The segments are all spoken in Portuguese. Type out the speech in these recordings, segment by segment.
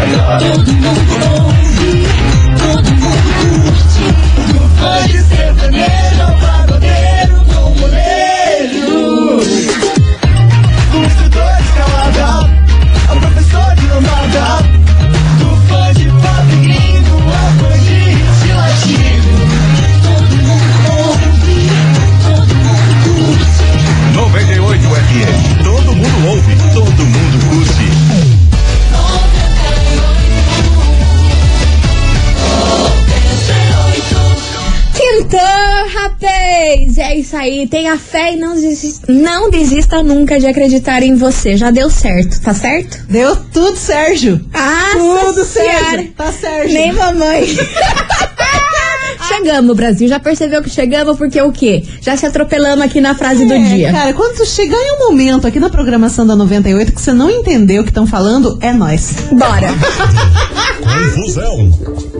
Tu mundo. Isso aí, tenha fé e não desista, não desista nunca de acreditar em você. Já deu certo, tá certo? Deu tudo, Sérgio. Ah, Tudo. Sérgio. Tá Sérgio. Nem mamãe. chegamos, Brasil. Já percebeu que chegamos porque o quê? Já se atropelamos aqui na frase do É, dia. Cara, quando tu chegar em um momento aqui na programação da 98 que você não entendeu o que estão falando, é nós. Bora. Confusão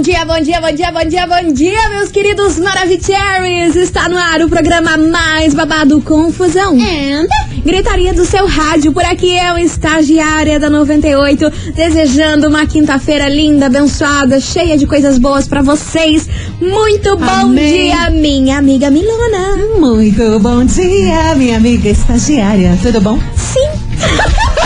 Bom dia, bom dia, bom dia, bom dia, bom dia, meus queridos Maravicheries! Está no ar o programa mais babado Confusão. And gritaria do seu rádio. Por aqui eu, estagiária da 98, desejando uma quinta-feira linda, abençoada, cheia de coisas boas pra vocês. Muito bom Amém. dia, minha amiga Milona. Muito bom dia, minha amiga estagiária. Tudo bom? Sim.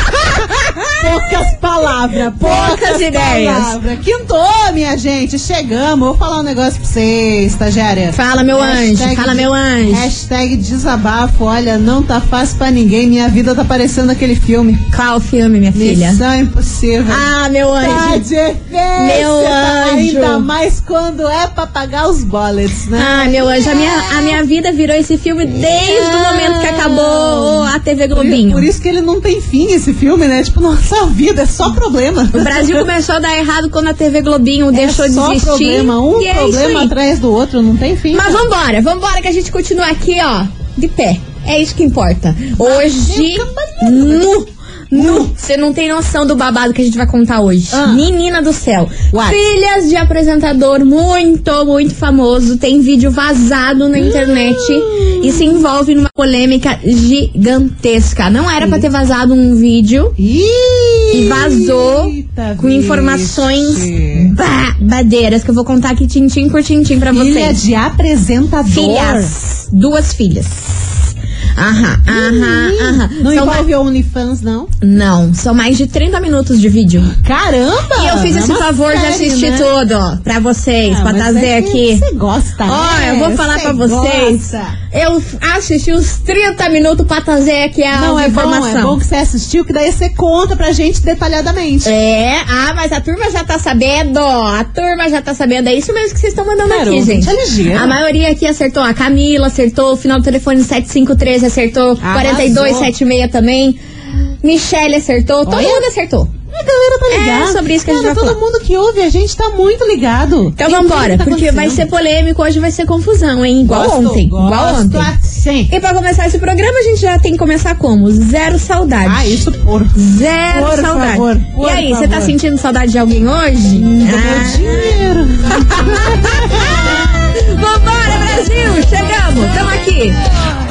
Poucas palavras, poucas, ideias. palavras. Quintou, minha gente, chegamos. Vou falar um negócio pra você, estagiária. Fala, meu anjo, Hashtag fala, de- meu anjo. Hashtag desabafo. Olha, não tá fácil pra ninguém. Minha vida tá parecendo aquele filme. Qual filme, minha filha? Missão Impossível. Ah, meu Tá anjo. difícil, Meu tá? anjo. Ainda mais quando é pra pagar os bollets, né? Ah, meu anjo, a minha, a minha vida virou esse filme desde o momento que acabou a TV Por, Globinho. por isso que ele não tem fim, esse filme, né? Tipo, nossa vida é só problema. O Brasil começou a dar errado quando a TV Globinho deixou é de só existir. problema, um é problema atrás do outro, não tem fim. Mas cara. vambora, vambora que a gente continua aqui, ó, de pé. É isso que importa. Hoje, nu, nu. Você não tem noção do babado que a gente vai contar hoje. Ah. Menina do céu. What? Filhas de apresentador muito, muito famoso. Tem vídeo vazado na internet e se envolve numa polêmica gigantesca. Não era pra ter vazado um vídeo e vazou Eita, com informações babadeiras que eu vou contar aqui tintim por tintim pra vocês. Filha de apresentador. Filhas. Duas filhas. Aham, aham, aham. Não São envolve OnlyFans, não? Não, são mais de 30 minutos de vídeo. Caramba! E eu fiz é esse uma favor de série, assistir né? tudo, ó, pra vocês, Ah, pra mas trazer é aqui. Você gosta, Ó, né? eu vou falar pra vocês. gosta. Eu assisti uns 30 minutos pra trazer aqui a Não, é bom, informação. é bom que você assistiu, que daí você conta pra gente detalhadamente. É, ah, mas a turma já tá sabendo, a turma já tá sabendo. É isso mesmo que vocês estão mandando aqui, gente. é. A maioria aqui acertou. A Camila acertou, o final do telefone 7513 acertou, Arrasou. 4276 também. Michelle acertou, todo Olha. mundo acertou. A galera tá É ligada. sobre isso que a gente Cara, vai todo falar. mundo que ouve a gente tá muito ligado. Então vambora, tá porque vai ser polêmico, hoje vai ser confusão, hein? Igual Gosto, ontem. igual gosto ontem. assim. E pra começar esse programa, a gente já tem que começar como? Zero saudade. Ah, isso por Zero Por saudade. favor, por e aí, você tá sentindo saudade de alguém hoje? meu Ah. dinheiro. Vambora, Brasil! Chegamos! Estamos aqui!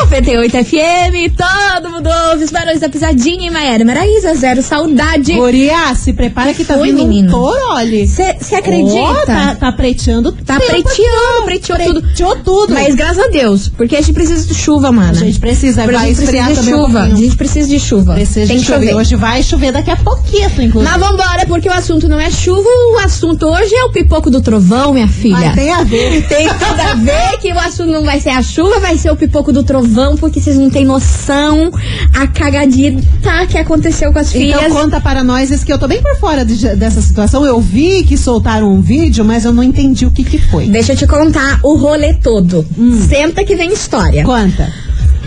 98 FM, todo mundo ouve os barões da pisadinha e Maera Maraísa, zero saudade. Guria, se prepara que, tá foi, vindo menino? um touro, olha. Você acredita? Ó, tá, tá preteando Tá preteando, preteou tudo. Preteou tudo. Mas graças a Deus, porque a gente precisa de chuva, mano. a gente precisa, a vai esfriar também um chuva. a pouquinho. gente precisa de chuva. Precisa Tem de que chover. chover. Hoje vai chover daqui a pouquinho, inclusive. Mas vambora, porque o assunto não é chuva, o assunto hoje é o pipoco do trovão, minha filha. Mas tem a ver. Tem tudo a ver que o assunto não vai ser a chuva, vai ser o pipoco do trovão. Atenção, porque vocês não têm noção a cagadita que aconteceu com as Então filhas. conta para nós, esse que eu tô bem por fora de- dessa situação. Eu vi que soltaram um vídeo, mas eu não entendi o que que foi. Deixa eu te contar o rolê todo. Senta que vem história. Conta.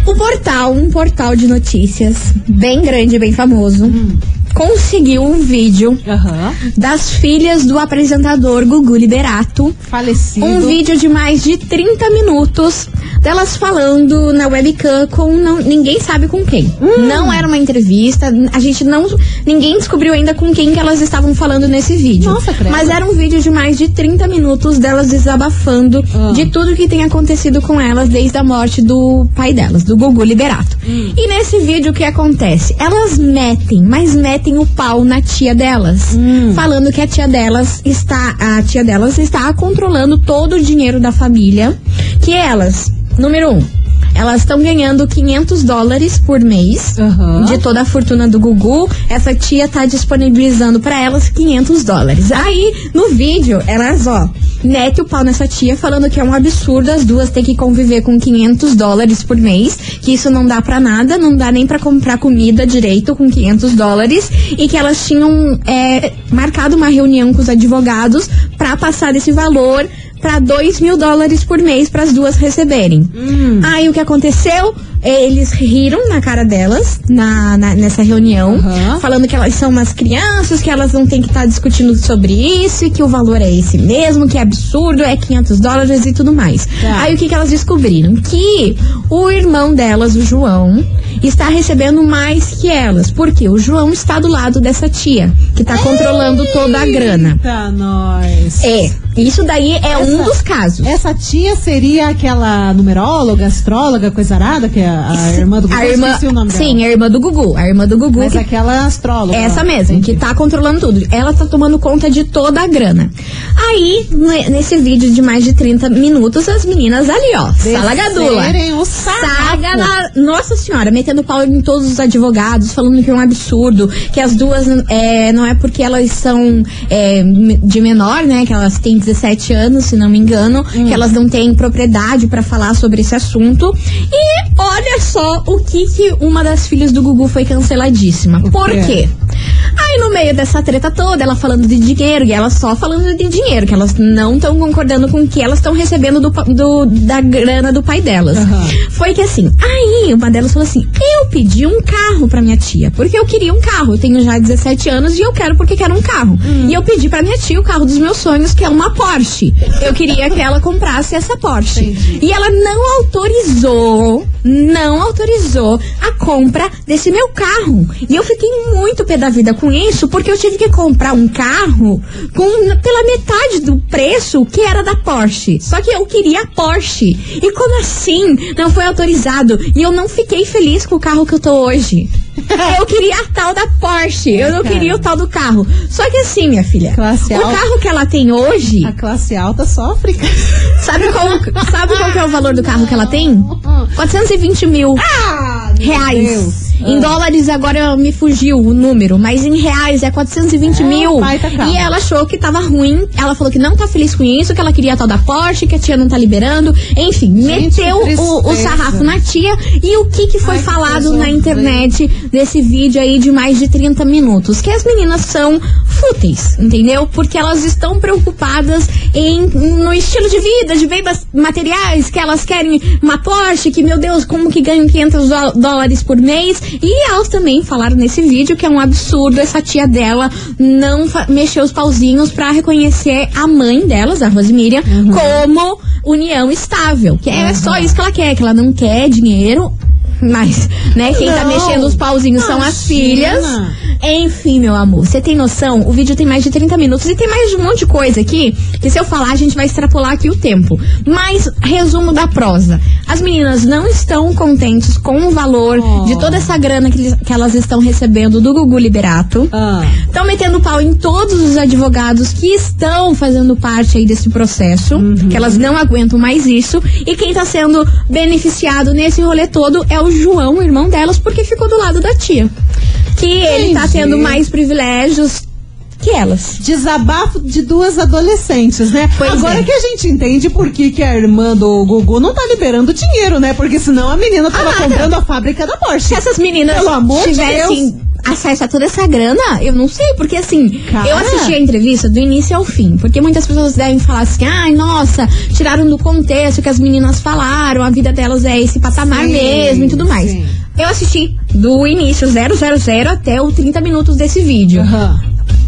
O portal, um portal de notícias bem grande, bem famoso, conseguiu um vídeo Aham. das filhas do apresentador Gugu Liberato. Falecido. Um vídeo de mais de 30 minutos delas falando na webcam com não- ninguém sabe com quem. Hum. Não era uma entrevista, a gente não. Ninguém descobriu ainda com quem que elas estavam falando nesse vídeo. Nossa, credo. Mas era um vídeo de mais de 30 minutos delas desabafando Ah. de tudo que tem acontecido com elas desde a morte do pai delas, do Gugu Liberato. Hum. E nesse vídeo o que acontece? Elas metem, mas metem o pau na tia delas, Hum. falando que a tia delas está, a tia delas está controlando todo o dinheiro da família, que elas, número um, elas estão ganhando 500 dólares por mês Aham. de toda a fortuna do Gugu. Essa tia tá disponibilizando pra elas 500 dólares. Aí, no vídeo, elas, ó, mete o pau nessa tia, falando que é um absurdo as duas ter que conviver com 500 dólares por mês, que isso não dá pra nada, não dá nem pra comprar comida direito com 500 dólares, e que elas tinham é, marcado uma reunião com os advogados pra passar esse valor pra 2 mil dólares por mês para as duas receberem. Aí o que aconteceu? Eles riram na cara delas na, na- nessa reunião, Aham. falando que elas são umas crianças, que elas não têm que estar discutindo sobre isso, e que o valor é esse mesmo, que é absurdo, é 500 dólares e tudo mais. Tá. Aí o que, que elas descobriram? Que o irmão delas, o João, está recebendo mais que elas. Porque o João está do lado dessa tia, que está controlando toda a grana. Eita, nós. É, isso daí é um Essa- dos casos. Essa tia seria aquela numeróloga, astróloga, coisa arada, que é a irmã do Gugu. a irmã, o nome dela. sim, a irmã do Gugu, a irmã do Gugu Mas que aquela astróloga. essa mesmo, Entendi. que tá controlando tudo. Ela tá tomando conta de toda a grana. Aí, ne- nesse vídeo de mais de 30 minutos, as meninas ali, ó, salagadula. Saga na... Nossa senhora, metendo pau em todos os advogados, falando que é um absurdo, que as duas é, não é porque elas são é, de menor, né? Que elas têm 17 anos, se não me engano, Hum. que elas não têm propriedade pra falar sobre esse assunto. E olha só o que, que uma das filhas do Gugu foi canceladíssima. Por quê? Aí no meio dessa treta toda, ela falando de dinheiro, e ela só falando de dinheiro, que elas não estão concordando com o que elas estão recebendo do, do- da grana do pai delas. Aham. Foi que assim, aí uma delas falou assim: eu pedi um carro pra minha tia, porque eu queria um carro. Eu tenho já 17 anos e eu quero porque quero um carro. E eu pedi pra minha tia o carro dos meus sonhos, que é uma Porsche. Eu queria que ela comprasse essa Porsche. Entendi. E ela não autorizou, não autorizou a compra desse meu carro. E eu fiquei muito pé da vida com isso, porque eu tive que comprar um carro com pela metade do preço que era da Porsche. Só que eu queria a Porsche. E como assim? Não foi autorizado. E eu não fiquei feliz com o carro que eu tô hoje. Eu queria a tal da Porsche. Eu não Cara. queria o tal do carro. Só que assim, minha filha, Classe o alta. carro que ela tem hoje, A classe alta sofre. sabe qual, sabe qual que é o valor do carro que ela tem? 420 mil Ah, meu reais. Deus. Em Ah. dólares agora me fugiu o número, mas em reais é 420 É, mil. baita carro. E ela achou que tava ruim. Ela falou que não tá feliz com isso, que ela queria a tal da Porsche, que a tia não tá liberando. Enfim, Gente, meteu que o, o sarrafo na tia. E o que, que foi Ai, que falado coisa na internet desse vídeo aí de mais de 30 minutos? Que as meninas são fúteis, entendeu? Porque elas estão preocupadas em no estilo de vida, de bem materiais, que elas querem uma Porsche, que meu Deus, como que ganham 500 dó- dólares por mês. E elas também falaram nesse vídeo que é um absurdo essa tia dela não mexer os pauzinhos pra reconhecer a mãe delas, a Rosemiriam, como união estável. Que é só isso que ela quer, que ela não quer dinheiro. Mas, né, quem tá Não. mexendo os pauzinhos são as Imagina. filhas. Enfim, meu amor, você tem noção? O vídeo tem mais de 30 minutos e tem mais um monte de coisa aqui, que se eu falar a gente vai extrapolar aqui o tempo. Mas, resumo da prosa. As meninas não estão contentes com o valor Oh. de toda essa grana que, que elas estão recebendo do Gugu Liberato. Ah, Estão metendo pau em todos os advogados que estão fazendo parte aí desse processo, que elas não aguentam mais isso. E quem tá sendo beneficiado nesse rolê todo é o João, o irmão delas, porque ficou do lado da tia. Que ele tá tendo mais privilégios que elas. Desabafo de duas adolescentes, né? Pois Agora é. que a gente entende por que, que a irmã do Gugu não tá liberando dinheiro, né? Porque senão a menina tava Ah, comprando a fábrica da Porsche. Se essas meninas Pelo amor de tivessem Deus. acesso a toda essa grana, eu não sei, porque assim, Cara. eu assisti a entrevista do início ao fim, porque muitas pessoas devem falar assim, ai, nossa, tiraram do contexto que as meninas falaram, a vida delas é esse patamar Sim, mesmo e tudo mais. sim. Eu assisti do início 000 até os 30 minutos desse vídeo. Aham.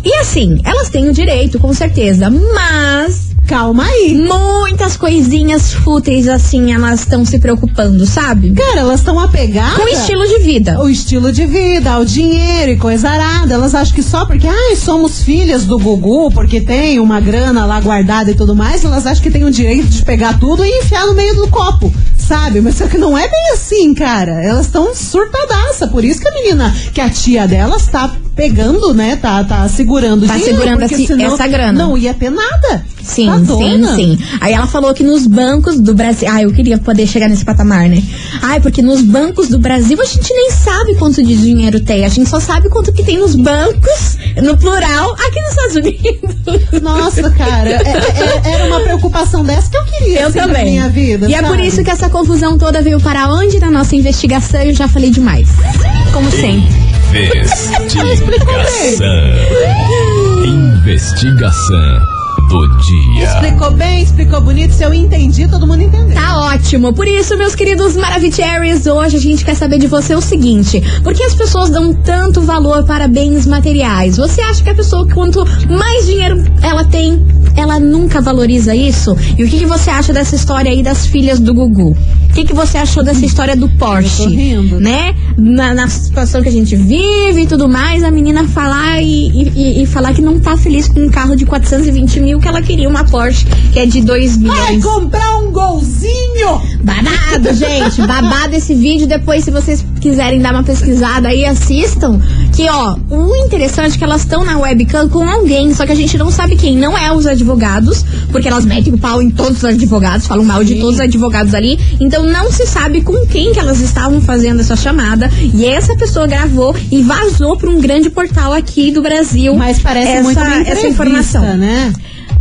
E assim, elas têm o direito, com certeza, mas Calma aí. muitas coisinhas fúteis assim, elas estão se preocupando, sabe? Cara, elas estão apegadas. Com o estilo de vida. o estilo de vida, o dinheiro e coisa arada. Elas acham que só porque, ai, somos filhas do Gugu, porque tem uma grana lá guardada e tudo mais, elas acham que tem o direito de pegar tudo e enfiar no meio do copo, sabe? Mas só que não é bem assim, cara. Elas estão surtadaça. Por isso que a menina, que a tia delas tá pegando, né? Tá, tá segurando Tá dinheiro, segurando porque esse- senão essa grana. Não ia ter nada. Sim, Tá sim, sim. Aí ela falou que nos bancos do Brasil. Ah, eu queria poder chegar nesse patamar, né? Ai, porque nos bancos do Brasil a gente nem sabe quanto de dinheiro tem. A gente só sabe quanto que tem nos bancos, no plural, aqui nos Estados Unidos. Nossa, cara, é- é- era uma preocupação dessa que eu queria Eu assim, também. minha vida. e é por sabe? isso que essa confusão toda veio para onde na nossa investigação eu já falei demais. Como sempre. Investigação. Investigação do dia. Explicou bem, explicou bonito. Se eu entendi, todo mundo entendeu. Tá ótimo. Por isso, meus queridos Maravicheries, hoje a gente quer saber de você o seguinte: por que as pessoas dão tanto valor para bens materiais? Você acha que a pessoa, quanto mais dinheiro ela tem, ela nunca valoriza isso? E o que, que você acha dessa história aí das filhas do Gugu? O que, que você achou dessa história do Porsche? Eu tô rindo. Né? Na, na situação que a gente vive e tudo mais, a menina falar e, e- e falar que não tá feliz com um carro de 420 mil, que ela queria uma Porsche que é de 2 milhões. Vai comprar um golzinho! Babado, gente. Babado esse vídeo. Depois, se vocês quiserem dar uma pesquisada aí, assistam. Que, ó, o interessante é que elas estão na webcam com alguém, só que a gente não sabe quem. Não é os advogados, porque elas metem o pau em todos os advogados, falam mal de todos os advogados ali. Então não se sabe com quem que elas estavam fazendo essa chamada. E essa pessoa gravou e vazou para um grande portal aqui do Brasil. Mas parece essa, muito essa informação. né?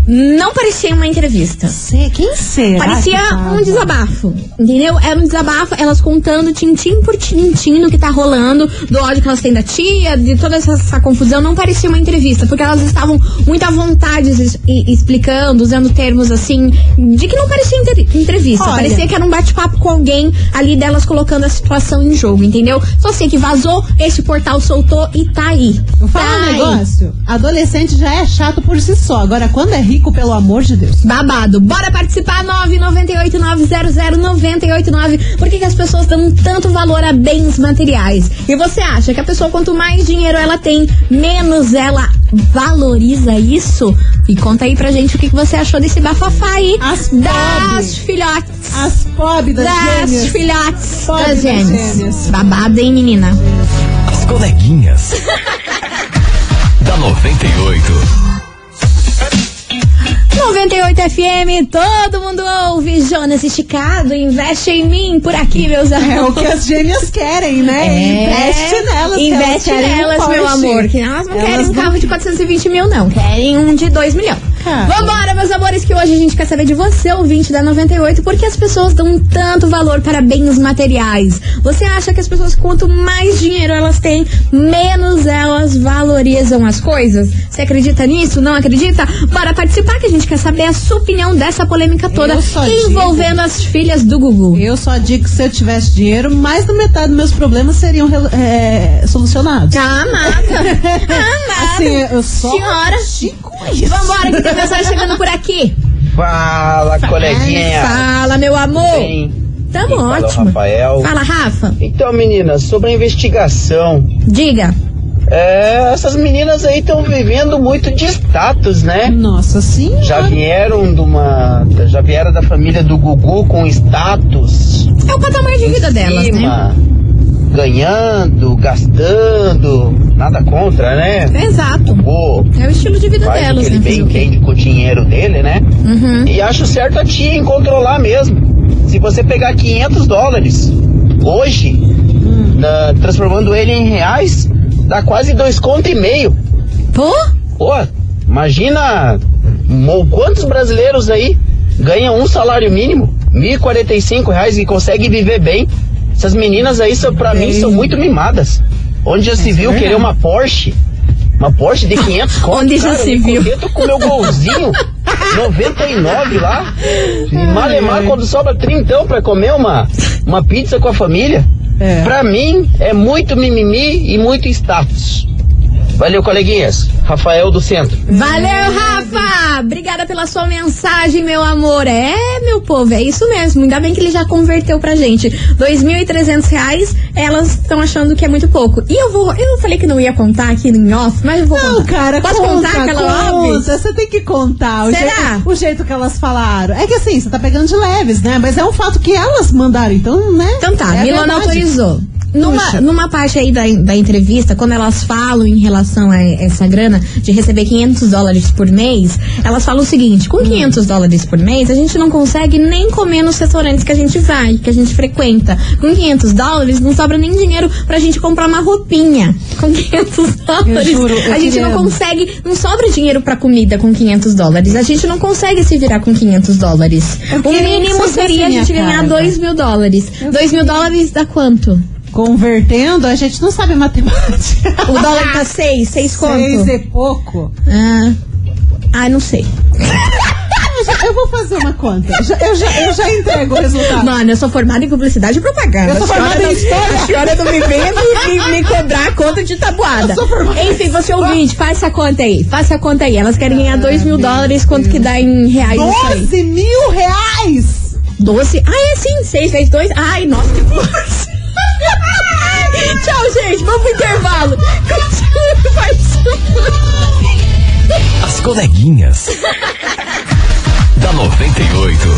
Não parecia uma entrevista. Sei, quem será? Parecia um desabafo, entendeu? Era um desabafo, elas contando tintim por tintim no que tá rolando, do ódio que elas têm da tia, de toda essa, essa confusão. Não parecia uma entrevista, porque elas estavam muito à vontade e- explicando, usando termos assim, de que não parecia entre- entrevista. Olha. Parecia que era um bate-papo com alguém ali delas colocando a situação em jogo, entendeu? Só sei que vazou, esse portal soltou e tá aí. Vou falar tá um aí. negócio. Adolescente já é chato por si só. Agora, quando é rico, pelo amor de Deus. Babado. Bora participar, 998900989. Por que, que as pessoas dão tanto valor a bens materiais? E você acha que a pessoa, quanto mais dinheiro ela tem, menos ela valoriza isso? E conta aí pra gente o que, que você achou desse bafafá aí As das filhotes. As pobres das, Das gêmeas. filhotes Pobre das das gêmeas. gêmeas. Babado, hein, menina? As coleguinhas. da 98. 98 FM, todo mundo ouve. Jonas Esticado, investe em mim por aqui, meus amores. É o que as gêmeas querem, né? É, Investe nelas. Investe querem um nelas, meu amor. Que elas não Elas querem um carro de 420 mil, não. Querem um de 2 milhões. Cara. Vambora, meus amores, que hoje a gente quer saber de você, ouvinte da 98, por que as pessoas dão tanto valor para bens materiais? Você acha que as pessoas, quanto mais dinheiro elas têm, menos elas valorizam as coisas? Você acredita nisso? Não acredita? Bora participar, que a gente quer saber a sua opinião dessa polêmica toda envolvendo as filhas do Gugu. Eu só digo que se eu tivesse dinheiro, mais da metade dos meus problemas seriam é, solucionados. Ah, amada. Amada. Assim, eu só Senhora. digo isso. Vambora, que mensagem chegando por aqui. Fala, coleguinha. Fala, meu amor. Bem, Tamo quem fala ótimo. Rafael. Fala, Rafa. Então, meninas, sobre a investigação, Diga. é, essas meninas aí estão vivendo muito de status, né? Nossa senhora. Já vieram de uma, já vieram da família do Gugu com status É o patamar de vida delas, né? Ganhando, gastando, nada contra, né? Exato. Pô, É o estilo de vida faz o delas, que ele né? bem o quê? entende com o dinheiro dele, né? Uhum. E acho certo a tia em controlar mesmo. Se você pegar 500 dólares hoje, na- transformando ele em reais, dá quase dois conto e meio. Pô, Pô, imagina quantos brasileiros aí ganham um salário mínimo, 1.045 reais e conseguem viver bem. Essas meninas aí, são, pra mim, são muito mimadas. Onde já se viu querer uma Porsche? Uma Porsche de 500 conto, Onde já se eu viu? contento com meu golzinho 99 lá. Malemar quando sobra trintão pra comer uma, uma pizza com a família. É. Pra mim, é muito mimimi e muito status. Valeu, coleguinhas. Rafael do Centro. Valeu, Rafa! Obrigada pela sua mensagem, meu amor. É, meu povo, é isso mesmo. Ainda bem que ele já converteu pra gente. 2.300 reais, elas estão achando que é muito pouco. E eu vou. Eu falei que não ia contar aqui em off, mas eu vou Não, contar. cara, Posso conta, contar aquela conta. Você tem que contar o Será? jeito, o jeito que elas falaram. É que assim, você tá pegando de leves, né? Mas é um fato que elas mandaram, então, né? Então tá, é Milona verdade. autorizou. Numa, Puxa. numa parte aí da, da entrevista, quando elas falam em relação a essa grana de receber 500 dólares por mês, elas falam o seguinte: com 500 dólares por mês, a gente não consegue nem comer nos restaurantes que a gente vai, que a gente frequenta. Com 500 dólares, não sobra nem dinheiro pra gente comprar uma roupinha. Com 500 dólares, juro, a gente queria- não consegue, não sobra dinheiro pra comida com 500 dólares. A gente não consegue se virar com 500 dólares. Eu O mínimo seria a gente ganhar cara, 2 mil dólares. 2 mil dólares dá quanto? Convertendo, a gente não sabe matemática. O dólar tá 6, 6 quanto? Seis e pouco. Ah, ah, não sei. Eu, vou fazer uma conta. Eu, já, eu já entrego o resultado. Mano, eu sou formada em publicidade e propaganda. Eu sou A formada em não- história. A senhora não me venha me, me- cobrar a conta de tabuada. Eu sou formada Enfim, você ouvinte, faz essa conta aí. Faça a conta aí. Elas querem ganhar 2 mil dólares. Quanto que dá em reais isso aí? 12 mil reais! 12? Ah, é sim. 6 vezes 2. Ai, nossa, que. Tchau, gente. Vamos pro intervalo. Continue participando. As coleguinhas. da 98.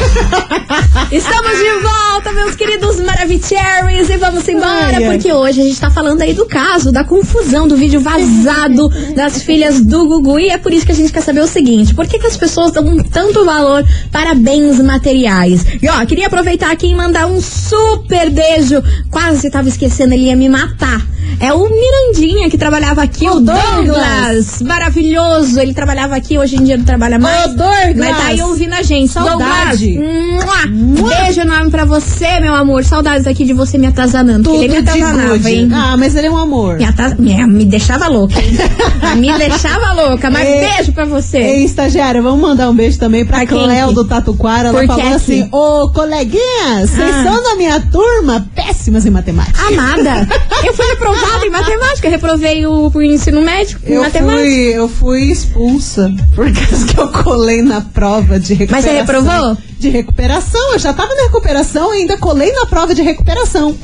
Estamos de volta, meus queridos Maravicheries, e vamos embora, Ai, porque hoje a gente tá falando aí do caso, da confusão do vídeo vazado das filhas do Gugu, e é por isso que a gente quer saber o seguinte, por que, que as pessoas dão tanto valor para bens materiais? E ó, queria aproveitar aqui e mandar um super beijo, quase tava esquecendo, ele ia me matar. É o Mirandinha que trabalhava aqui, o, O Douglas. Douglas. Maravilhoso, ele trabalhava aqui, hoje em dia não trabalha mais. Ô, Douglas. Mas tá aí ouvindo a gente. Saudade. Mua. Beijo enorme pra você, meu amor. Saudades aqui de você me atazanando. porque Tudo ele me atazanava, hein? Ah, mas ele é um amor. Me, ata- me, me deixava louca, hein? me deixava louca. Mas Ei, beijo pra você. Ei, estagiária, vamos mandar um beijo também pra Pra Cléo do Tatuquara. Ela falou que assim? Ô, coleguinhas, vocês Ah. são da minha turma péssimas em matemática. Amada, eu fui reprovada em matemática. Reprovei o, o ensino médio em Eu matemática. fui, eu fui expulsa por causa que eu colei na prova de recuperação. Mas você reprovou? De recuperação. Eu já tava na recuperação e ainda colei na prova de recuperação.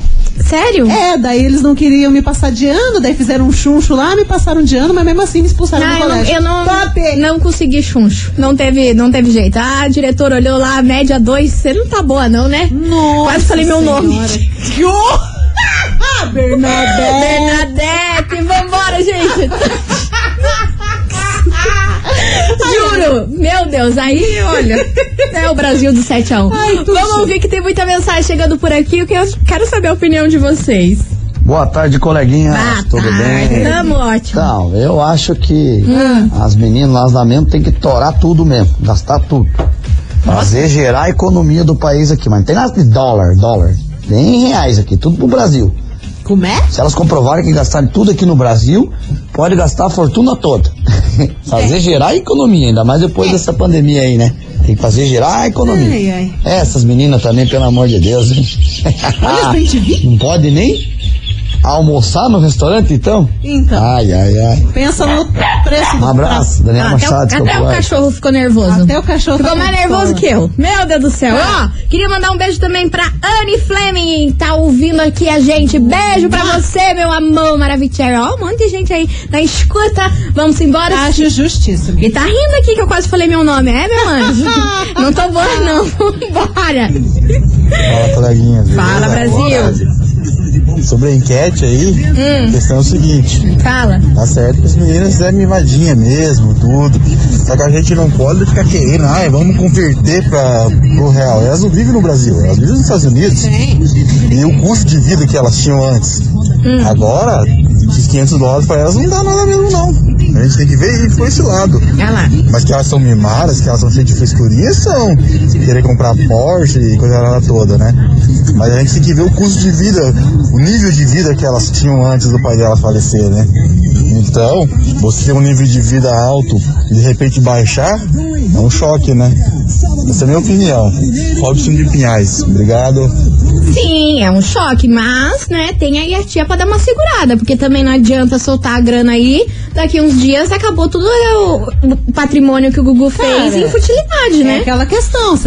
Sério? É, daí eles não queriam me passar de ano, daí fizeram um chuncho lá, me passaram de ano, mas mesmo assim me expulsaram Ah, do eu não, colégio. eu não, Top! não consegui chuncho. Não teve, não teve jeito. Ah, a diretora olhou lá, média 2, você não tá boa não, né? Nossa Quase falei meu nome. Senhora. Que horror! Ah, Bernadette! Bernadette, vambora, gente. Juro, meu Deus, aí, olha, é o Brasil do 7 a 1. Ai, tudo Vamos certo. ouvir que tem muita mensagem chegando por aqui, que eu quero saber a opinião de vocês. Boa tarde, coleguinha. Boa Tudo tarde, bem? Tamo ótimo. Então, eu acho que Hum. as meninas lá mesmo tem que torar tudo mesmo, gastar tudo. Fazer gerar a economia do país aqui, mas não tem nada de dólar, dólar. Tem em reais aqui, tudo pro Brasil. Como é? Se elas comprovarem que gastarem tudo aqui no Brasil, pode gastar a fortuna toda. fazer gerar a economia, ainda mais depois dessa pandemia aí, né? Tem que fazer gerar a economia. Ai, ai. É, Essas meninas também, pelo amor de Deus, hein? Olha ver. Não pode nem almoçar no restaurante, então? Então. Ai, ai, ai. Pensa no preço do Um abraço, Daniel Ah, até o, Machado. até o Campo Largo. cachorro ficou nervoso. Até o cachorro Ficou tá mais nervoso que eu. Meu Deus do céu. Ó, queria mandar um beijo também pra Anne Fleming, tá ouvindo aqui a gente. Beijo pra você, meu amor maravilhoso. Ó, um monte de gente aí na escuta. Vamos embora. Acho justíssimo. E tá rindo aqui que eu quase falei meu nome. É, meu anjo? não tô boa, não. Vambora. Fala, coleguinhas. Fala? Brasil. Sobre a enquete aí, Hum. a questão é o seguinte: Fala. tá certo que as meninas é mivadinha mesmo, tudo. Só que a gente não pode ficar querendo, ai, vamos converter pra, pro real. Elas não vivem no Brasil, elas vivem nos Estados Unidos. E o custo de vida que elas tinham antes. Hum. Agora, esses 500 dólares pra elas não dá nada mesmo, não. A gente tem que ver e por esse lado. Mas que elas são mimadas, que elas são cheias de frescurinha, são. Querer comprar Porsche e coisa toda, né? Mas a gente tem que ver o custo de vida, o nível de vida que elas tinham antes do pai delas falecer, né? Então, você ter um nível de vida alto e de repente baixar, é um choque, né? Essa é a minha opinião. Robson de Pinhais, obrigado. Sim, é um choque, mas, né, tem aí a tia pra dar uma segurada, porque também não adianta soltar a grana aí, daqui uns dias acabou tudo o, o patrimônio que o Gugu fez Cara, em futilidade, É né? aquela questão.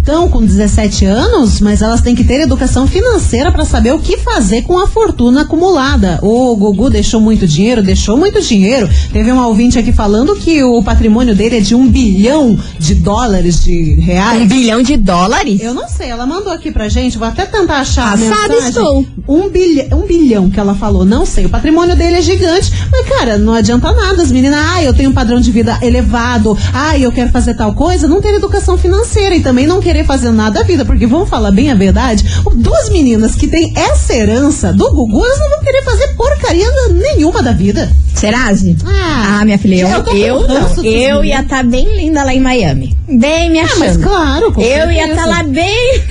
Estão com 17 anos, mas elas têm que ter educação financeira pra saber o que fazer com a fortuna acumulada. O Gugu deixou muito dinheiro, deixou muito dinheiro. Teve um ouvinte aqui falando que o patrimônio dele é de um bilhão de dólares, de reais. Um bilhão de dólares? Eu não sei, ela mandou aqui pra gente, vou até tentar achar Passada a mensagem. estou. Um, bilha, um bilhão que ela falou, não sei. O patrimônio dele é gigante, mas cara, não adianta nada. As meninas, ah, eu tenho um padrão de vida elevado, ah, eu quero fazer tal coisa, não ter educação financeira e também não querer fazer nada da vida, porque vamos falar bem a verdade, duas meninas que têm essa herança do Gugu, elas não vão querer fazer porcaria nenhuma da vida. Serase? Ah, Ah, minha filha, eu, eu eu Eu ia estar bem linda lá em Miami. Bem me Ah, achando. mas claro, com Eu ia certeza. estar lá bem.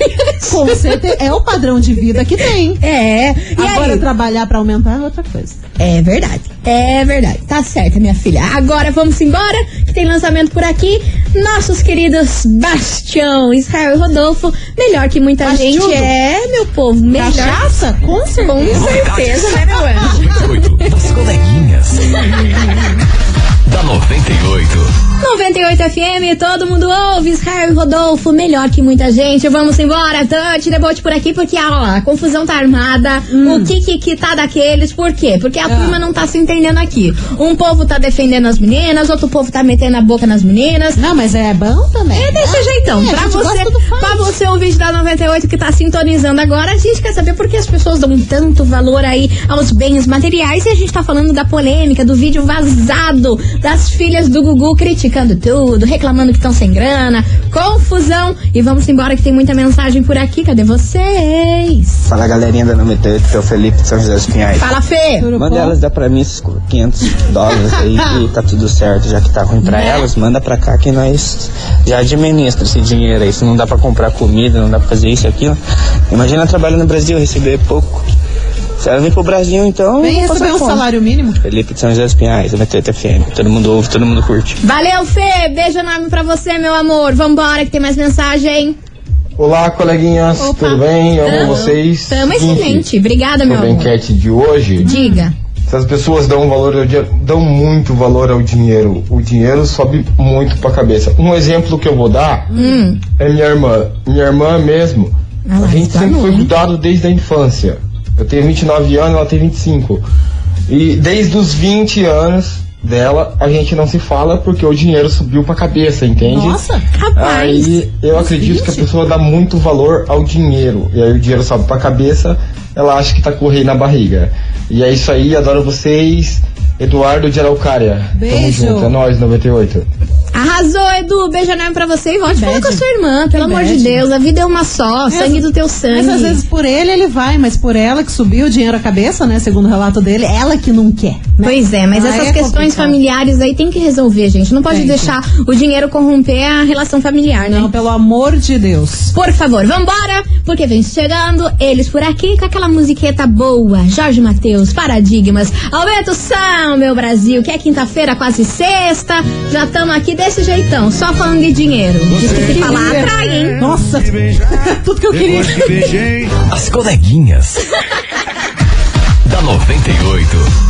Com certeza, é o padrão de vida que tem. É. E Agora aí? trabalhar pra aumentar é outra coisa. É verdade, é verdade. Tá certa, minha filha. Agora vamos embora, que tem lançamento por aqui. Nossos queridos Bastião, Israel e Rodolfo. Melhor que muita Bastiudo. gente. É, meu povo, melhor. Cachaça? Com Com certeza. certeza, né, meu anjo? 98 das coleguinhas. da 98. 98 FM, todo mundo ouve, Israel e Rodolfo, melhor que muita gente. Vamos embora, Tante, debote por aqui, porque ó, a confusão tá armada, o que que que tá daqueles, por quê? Porque a turma não tá se entendendo aqui. Um povo tá defendendo as meninas, outro povo tá metendo a boca nas meninas. Não, mas é bom também. É desse jeitão. É, pra, você, pra você, ouvinte da 98 que tá sintonizando agora, a gente quer saber por que as pessoas dão tanto valor aí aos bens materiais e a gente tá falando da polêmica, do vídeo vazado das filhas do Gugu criticando tudo, reclamando que estão sem grana, confusão. E vamos embora que tem muita mensagem por aqui. Cadê vocês? Fala galerinha da 98, que é o Felipe de São José dos Pinhais. Fala, Fê! Manda elas dar pra mim esses 500 dólares aí e tá tudo certo, já que tá ruim pra elas, manda pra cá que nós já administra esse dinheiro aí. Se não dá pra comprar comida, não dá pra fazer isso e aquilo. Imagina trabalhar no Brasil, receber pouco. Se ela vir pro Brasil, então. Vem receber um fome. salário mínimo. Felipe de São José dos Pinhais, 98 FM. Todo mundo ouve, todo mundo curte. Valeu, Fê! Beijo enorme pra você, meu amor. Vambora que tem mais mensagem. Olá, coleguinhas, Opa. tudo bem? Eu amo vocês. Tamo excelente. Obrigada, meu amor. enquete de hoje, Diga. se as pessoas dão valor ao dinheiro, dão muito valor ao dinheiro, o dinheiro sobe muito pra cabeça. Um exemplo que eu vou dar Hum. é minha irmã. Minha irmã mesmo, Ah a gente sempre foi cuidado desde a infância. Eu tenho 29 anos, ela tem 25. E desde os 20 anos dela, a gente não se fala porque o dinheiro subiu pra cabeça, entende? Nossa. Rapaz. Aí eu acredito que a pessoa dá muito valor ao dinheiro. E aí o dinheiro sobe pra cabeça, ela acha que tá com o rei na barriga. E é isso aí, adoro vocês. Eduardo de Araucária. Tamo Beijo. junto, é nóis, 98. Arrasou, Edu. Beijo enorme pra você e volte falar com a sua irmã, pelo amor de. Deus. A vida é uma só, sangue do teu sangue. Mas às vezes por ele ele vai, mas por ela que subiu o dinheiro à cabeça, né? Segundo o relato dele, ela que não quer. né? Pois é, mas Aí essas é questões complicado. familiares aí tem que resolver, gente. Não pode deixar o dinheiro corromper a relação familiar, né? Não, pelo amor de Deus. Por favor, vambora, porque vem chegando eles por aqui com aquela musiqueta boa. Jorge Matheus, Paradigmas. Aumenta o som, meu Brasil, que é quinta-feira, quase sexta. Já estamos aqui desse jeitão, só falando de dinheiro. Diz que se falar atrai, hein? Nossa, tudo que eu queria. As coleguinhas. da 98.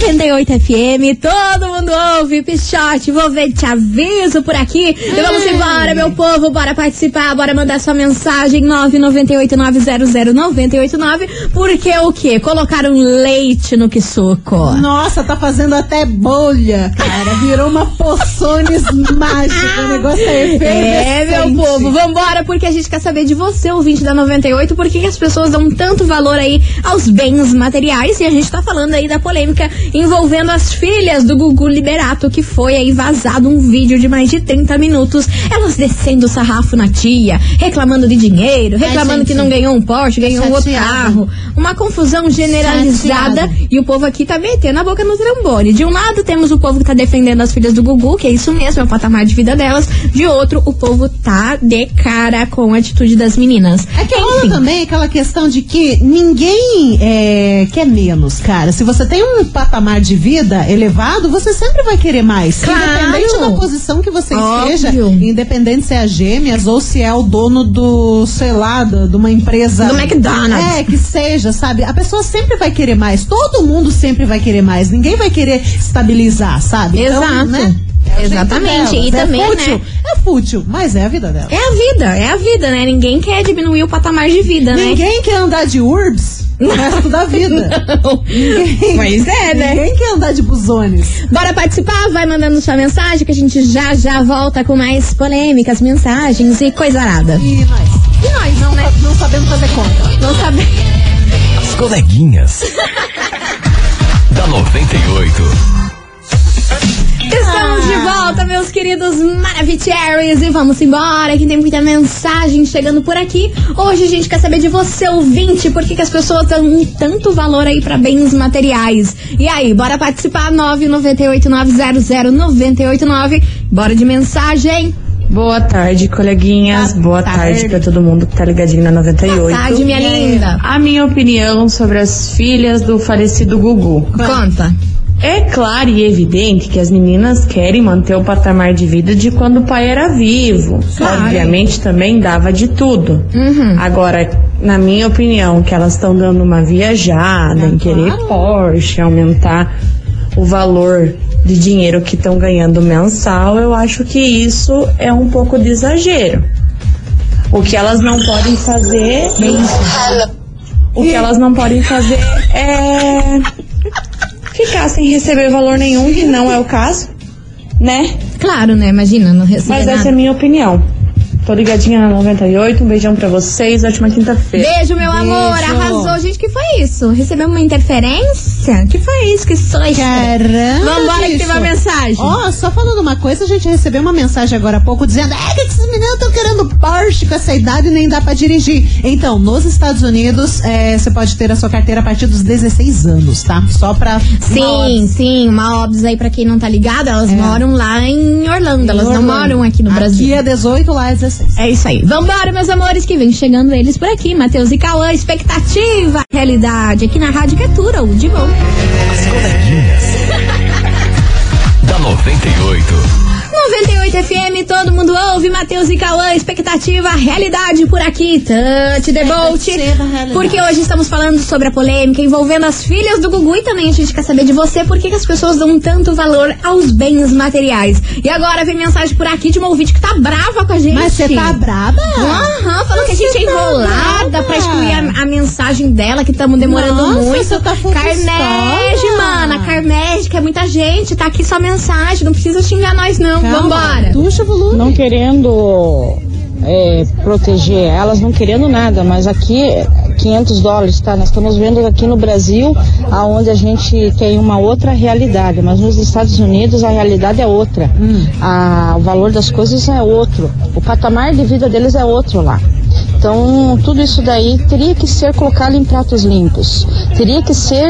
98 FM, todo mundo ouve, Pichote, vou ver, te aviso por aqui. E vamos embora, meu povo, bora participar, bora mandar sua mensagem 998900989, porque o quê? Colocaram leite no que suco. Nossa, tá fazendo até bolha, cara. Virou uma poções mágica. O negócio é É, meu povo, vambora, porque a gente quer saber de você, ouvinte da 98, por que que as pessoas dão tanto valor aí aos bens materiais, e a gente tá falando aí da polêmica envolvendo as filhas do Gugu Liberato, que foi aí vazado um vídeo de mais de 30 minutos, elas descendo o sarrafo na tia, reclamando de dinheiro, reclamando gente. que não ganhou um Porsche, ganhou um outro carro. Uma confusão generalizada Chateada. e o povo aqui tá metendo a boca no trambone. De um lado temos o povo que tá defendendo as filhas do Gugu, que é isso mesmo, é o patamar de vida delas. De outro, o povo tá de cara com a atitude das meninas. É que rola também aquela questão de que ninguém é, quer menos, cara. Se você tem um patamar de vida elevado, você sempre vai querer mais. Claro. Independente da posição que você Óbvio. esteja, independente se é a gêmeas ou se é o dono do, sei lá, do- de uma empresa. Do McDonald's. É, que seja, sabe? A pessoa sempre vai querer mais. Todo mundo sempre vai querer mais. Ninguém vai querer estabilizar, sabe? Então, Exato. né? É Exatamente. E também, é fútil, né? É fútil, mas é a vida dela. É a vida, é a vida, né? Ninguém quer diminuir o patamar de vida, né? Ninguém quer andar de urbs o resto da vida. Ninguém, Pois é, né? Ninguém quer andar de buzones. Bora participar? Vai mandando sua mensagem que a gente já já volta com mais polêmicas, mensagens e coisa arada. E nós? E nós não, né? Não sabemos fazer conta. Não sabemos. As coleguinhas. da 98. Estamos de volta, meus queridos Maravicheries, e vamos embora, que tem muita mensagem chegando por aqui. Hoje a gente quer saber de você, ouvinte, por que, que as pessoas dão tanto valor aí pra bens materiais. E aí, bora participar, 998900989. Bora de mensagem. Boa tarde, coleguinhas. Boa, tarde, pra todo mundo que tá ligadinho na 98. Boa tarde, minha linda. A minha opinião sobre as filhas do falecido Gugu. Conta. É claro e evidente que as meninas querem manter o patamar de vida de quando o pai era vivo. Claro. Obviamente também dava de tudo. Uhum. Agora, na minha opinião, que elas estão dando uma viajada em querer Porsche, aumentar o valor de dinheiro que estão ganhando mensal, eu acho que isso é um pouco de exagero. O que elas não podem fazer. O que elas não podem fazer é ficar sem receber valor nenhum, que não é o caso, né? Claro, né? Imagina, não receber Mas essa nada. é a minha opinião. Tô ligadinha na 98, um beijão pra vocês, ótima quinta-feira. Beijo, meu amor. Beijo. Arrasou. Gente, que foi isso? Recebeu uma interferência? Que foi isso? Que só Caramba! Vambora que bicho. tem uma mensagem. Ó, só falando uma coisa, a gente recebeu uma mensagem agora há pouco dizendo: É, que esses meninos estão querendo Porsche com essa idade e nem dá pra dirigir. Então, nos Estados Unidos, é, você pode ter a sua carteira a partir dos 16 anos, tá? Só pra. Sim, sim, uma óbvio aí pra quem não tá ligado, elas É. moram lá em Orlando, elas não moram aqui no Brasil. Aqui é 18, lá é 16. É isso aí. Vambora, meus amores, que vem chegando eles por aqui. Matheus e Cauã, expectativa, realidade. Aqui na Rádio Catura, o de bom. As coleguinhas. da 98. 98 FM, todo mundo ouve. Matheus e Cauã, expectativa, realidade por aqui. Expectativa, realidade. Porque hoje estamos falando sobre a polêmica envolvendo as filhas do Gugu e também a gente quer saber de você por que, as pessoas dão tanto valor aos bens materiais. E agora vem mensagem por aqui de uma ouvinte que tá brava com a gente. Mas você tá braba? Aham, falou que a gente é tá enrolada brava? pra excluir a, a mensagem dela, que estamos demorando Nossa, muito. você tá Carnege, mana, Carnege, que é muita gente, tá aqui só mensagem, não precisa xingar nós não. Vambora. O volume. não querendo é, proteger elas, não querendo nada, mas aqui 500 dólares, tá? Nós estamos vendo aqui no Brasil, aonde a gente tem uma outra realidade, mas nos Estados Unidos a realidade é outra. A- o valor das coisas é outro. O patamar de vida deles é outro lá. Então, tudo isso daí teria que ser colocado em pratos limpos, teria que ser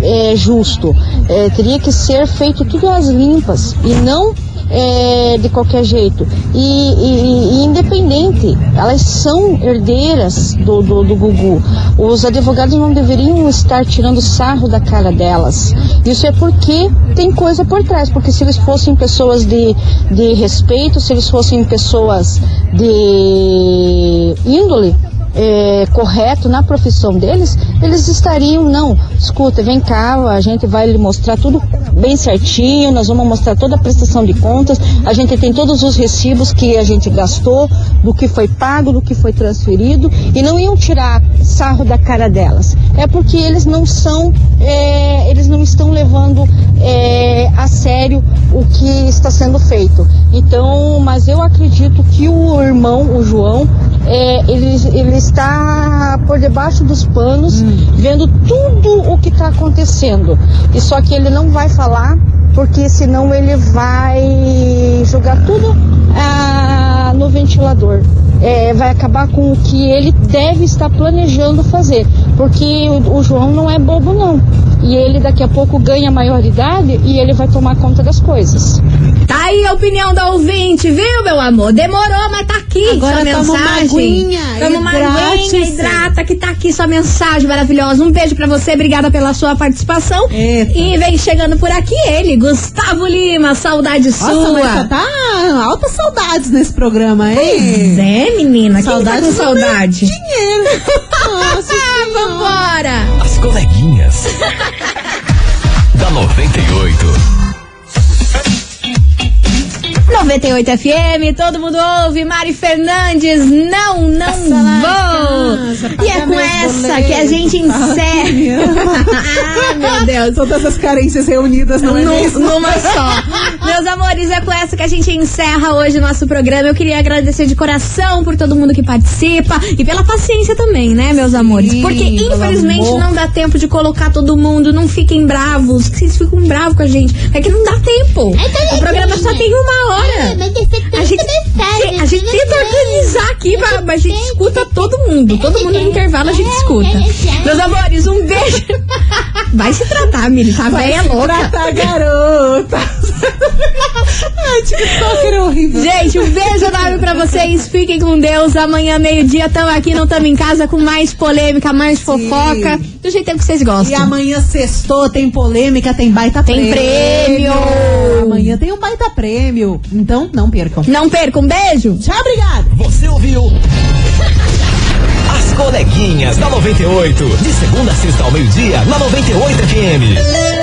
é, justo, é, teria que ser feito tudo às limpas e não é, de qualquer jeito. E, e- e independente, elas são herdeiras do, do, do Gugu. Os advogados não deveriam estar tirando sarro da cara delas. Isso é porque tem coisa por trás, porque se eles fossem pessoas de, de respeito, se eles fossem pessoas de índole, é, correto na profissão deles, eles estariam, não, escuta, vem cá, a gente vai lhe mostrar tudo bem certinho, nós vamos mostrar toda a prestação de contas, a gente tem todos os recibos que a gente gastou, do que foi pago, do que foi transferido, e não iam tirar sarro da cara delas. É porque eles não são, é, eles não estão levando é, a sério o que está sendo feito. Então, mas eu acredito que o irmão, o João, é, ele, ele está tá por debaixo dos panos, vendo tudo o que tá acontecendo. E só que ele não vai falar, porque senão ele vai jogar tudo ah, no ventilador. É, vai acabar com o que ele deve estar planejando fazer, porque o, o João não é bobo não. E ele daqui a pouco ganha maioridade e ele vai tomar conta das coisas. Tá aí a opinião da ouvinte, viu, meu amor? Demorou, mas tá aqui Agora sua toma uma mensagem. aguinha, Toma uma aguinha, hidrata, que tá aqui sua mensagem maravilhosa. Um beijo pra você, obrigada pela sua participação. E vem chegando por aqui ele, Gustavo Lima, saudade Nossa, sua. já tá altas saudades nesse programa, hein? Pois é, menina. Quem tá Saudades com saudade? Dinheiro. Nossa Vambora! As coleguinhas. da 98. 98 FM, todo mundo ouve. Mari Fernandes, não, não vou. E é com essa que a gente encerra. ah, meu Deus. Todas as carências reunidas não é Num-? Numa só. Meus amores, é com essa que a gente encerra hoje o nosso programa. Eu queria agradecer de coração por todo mundo que participa e pela paciência também, né, meus amores? Sim, Porque pelo infelizmente amor. não dá tempo de colocar todo mundo. Não fiquem bravos, que vocês ficam bravos com a gente. É que não dá tempo. O programa só tem uma hora. A gente, a gente tenta organizar aqui, mas a gente escuta todo mundo. Todo mundo no intervalo a gente escuta. Meus amores, um beijo. Vai se tratar, Mili, tá Vai velha se louca. tratar, garota. Ai, TikToker é horrível. Gente, um beijo enorme pra vocês. Fiquem com Deus. Amanhã, meio-dia, tamo aqui, não tamo em casa com mais polêmica, mais fofoca. Do jeito que vocês E gostam. amanhã sextou, tem polêmica, tem baita Tem prêmio. prêmio. Amanhã tem um baita prêmio. Então, não percam. Não percam, um beijo. Tchau, obrigada. Você ouviu? As coleguinhas da 98. De segunda a sexta ao meio-dia, na 98 FM.